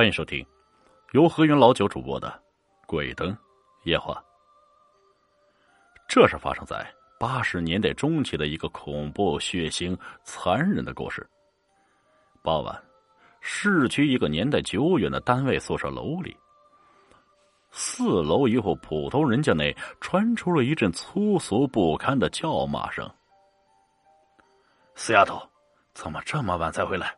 欢迎收听由何云老九主播的《鬼灯夜话》。这是发生在八十年代中期的一个恐怖、血腥、残忍的故事。傍晚，市区一个年代久远的单位宿舍楼里，四楼一户普通人家内传出了一阵粗俗不堪的叫骂声：“死丫头，怎么这么晚才回来？”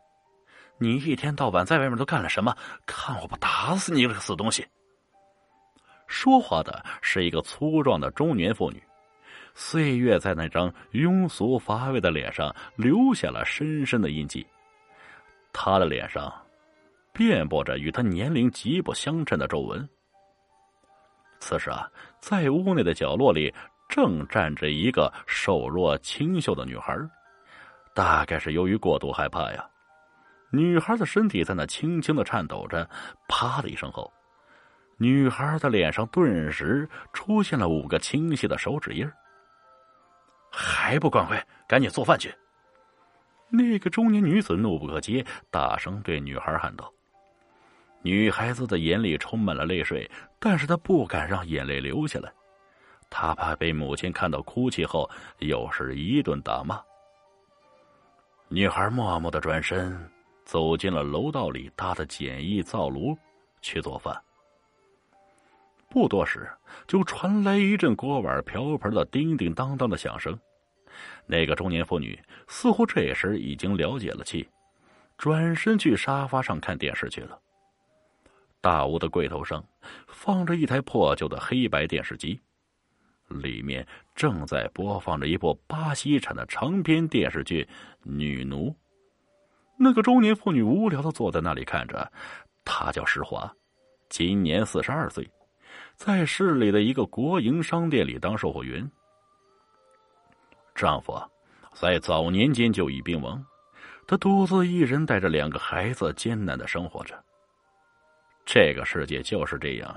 你一天到晚在外面都干了什么？看我不打死你这个死东西！说话的是一个粗壮的中年妇女，岁月在那张庸俗乏味的脸上留下了深深的印记。她的脸上遍布着与她年龄极不相称的皱纹。此时啊，在屋内的角落里正站着一个瘦弱清秀的女孩，大概是由于过度害怕呀。女孩的身体在那轻轻的颤抖着，啪的一声后，女孩的脸上顿时出现了五个清晰的手指印还不赶快，赶紧做饭去！那个中年女子怒不可遏，大声对女孩喊道：“女孩子的眼里充满了泪水，但是她不敢让眼泪流下来，她怕被母亲看到哭泣后又是一顿打骂。”女孩默默的转身。走进了楼道里搭的简易灶炉，去做饭。不多时，就传来一阵锅碗瓢盆的叮叮当当的响声。那个中年妇女似乎这时已经了解了气，转身去沙发上看电视去了。大屋的柜头上放着一台破旧的黑白电视机，里面正在播放着一部巴西产的长篇电视剧《女奴》。那个中年妇女无聊的坐在那里看着，她叫石华，今年四十二岁，在市里的一个国营商店里当售货员。丈夫在早年间就已病亡，她独自一人带着两个孩子艰难的生活着。这个世界就是这样，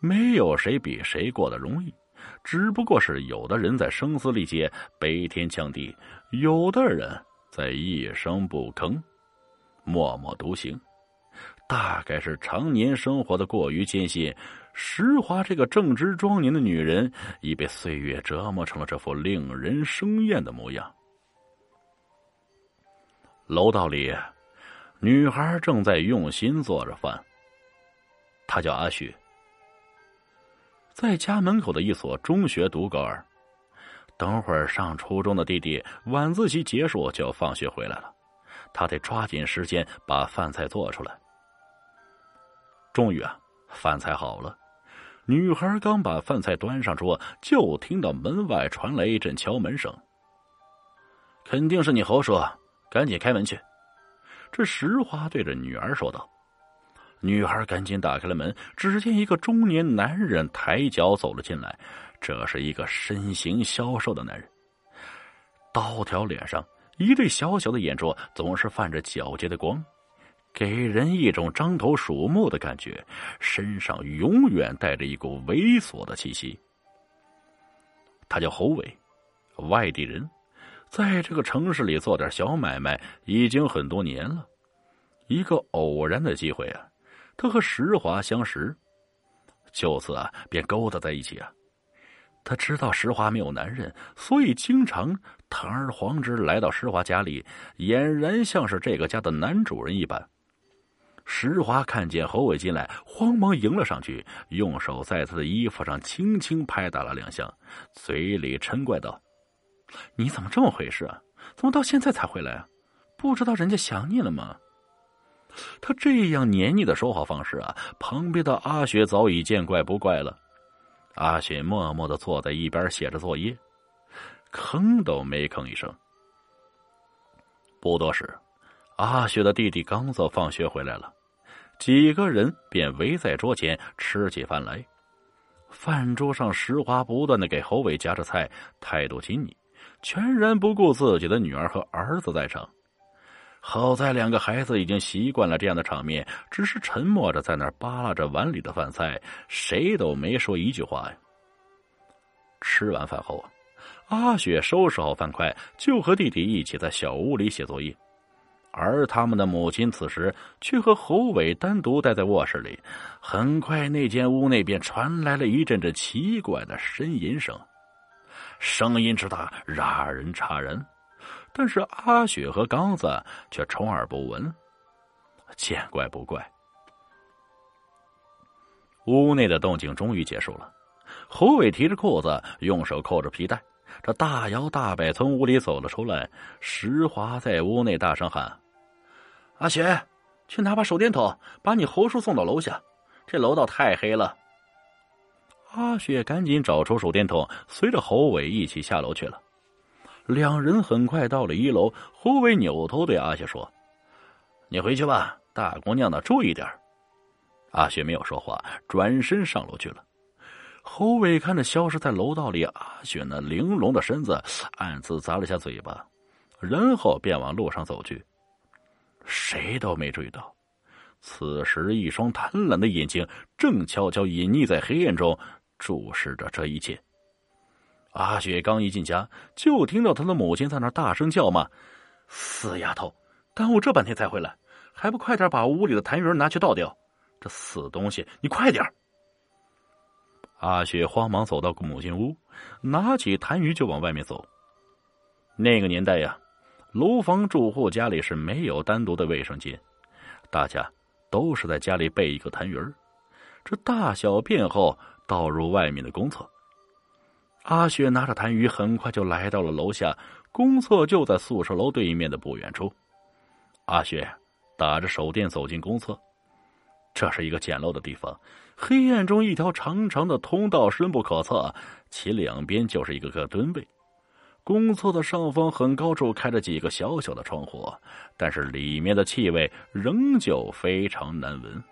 没有谁比谁过得容易，只不过是有的人在声嘶力竭、悲天抢地，有的人。在一声不吭，默默独行，大概是常年生活的过于艰辛。石华这个正值壮年的女人，已被岁月折磨成了这副令人生厌的模样。楼道里，女孩正在用心做着饭。她叫阿雪，在家门口的一所中学读高二。等会儿上初中的弟弟晚自习结束就要放学回来了，他得抓紧时间把饭菜做出来。终于啊，饭菜好了，女孩刚把饭菜端上桌，就听到门外传来一阵敲门声。肯定是你侯叔，赶紧开门去。这石花对着女儿说道。女孩赶紧打开了门，只见一个中年男人抬脚走了进来。这是一个身形消瘦的男人，刀条脸上一对小小的眼珠总是泛着皎洁的光，给人一种獐头鼠目的感觉。身上永远带着一股猥琐的气息。他叫侯伟，外地人，在这个城市里做点小买卖已经很多年了。一个偶然的机会啊，他和石华相识，就此啊便勾搭在一起啊。他知道石华没有男人，所以经常堂而皇之来到石华家里，俨然像是这个家的男主人一般。石华看见侯伟进来，慌忙迎了上去，用手在他的衣服上轻轻拍打了两下，嘴里嗔怪道：“你怎么这么回事啊？怎么到现在才回来啊？不知道人家想你了吗？”他这样黏腻的说话方式啊，旁边的阿雪早已见怪不怪了。阿雪默默的坐在一边写着作业，吭都没吭一声。不多时，阿雪的弟弟刚走放学回来了，几个人便围在桌前吃起饭来。饭桌上，石华不断的给侯伟夹着菜，态度亲昵，全然不顾自己的女儿和儿子在场。好在两个孩子已经习惯了这样的场面，只是沉默着在那扒拉着碗里的饭菜，谁都没说一句话呀。吃完饭后阿雪收拾好饭筷，就和弟弟一起在小屋里写作业。而他们的母亲此时却和侯伟单独待在卧室里。很快，那间屋内便传来了一阵阵奇怪的呻吟声，声音之大，让人诧然。但是阿雪和刚子却充耳不闻。见怪不怪，屋内的动静终于结束了。侯伟提着裤子，用手扣着皮带，这大摇大摆从屋里走了出来。石华在屋内大声喊。阿雪，去拿把手电筒，把你侯叔送到楼下。这楼道太黑了。阿雪赶紧找出手电筒，随着侯伟一起下楼去了。两人很快到了一楼，侯伟扭头对阿雪说：“你回去吧，大姑娘的注意点。”阿雪没有说话，转身上楼去了。侯伟看着消失在楼道里阿雪那玲珑的身子，暗自咂了下嘴巴，然后便往路上走去。谁都没注意到，此时一双贪婪的眼睛正悄悄隐匿在黑暗中，注视着这一切。阿雪刚一进家，就听到他的母亲在那大声叫骂：“死丫头，耽误这半天才回来，还不快点把屋里的痰盂拿去倒掉！这死东西，你快点！”阿雪慌忙走到母亲屋，拿起痰盂就往外面走。那个年代呀。楼房住户家里是没有单独的卫生间，大家都是在家里备一个痰盂这大小便后倒入外面的公厕。阿雪拿着痰盂，很快就来到了楼下，公厕就在宿舍楼对面的不远处。阿雪打着手电走进公厕，这是一个简陋的地方，黑暗中一条长长的通道深不可测，其两边就是一个个蹲位。公厕的上方很高处开着几个小小的窗户，但是里面的气味仍旧非常难闻。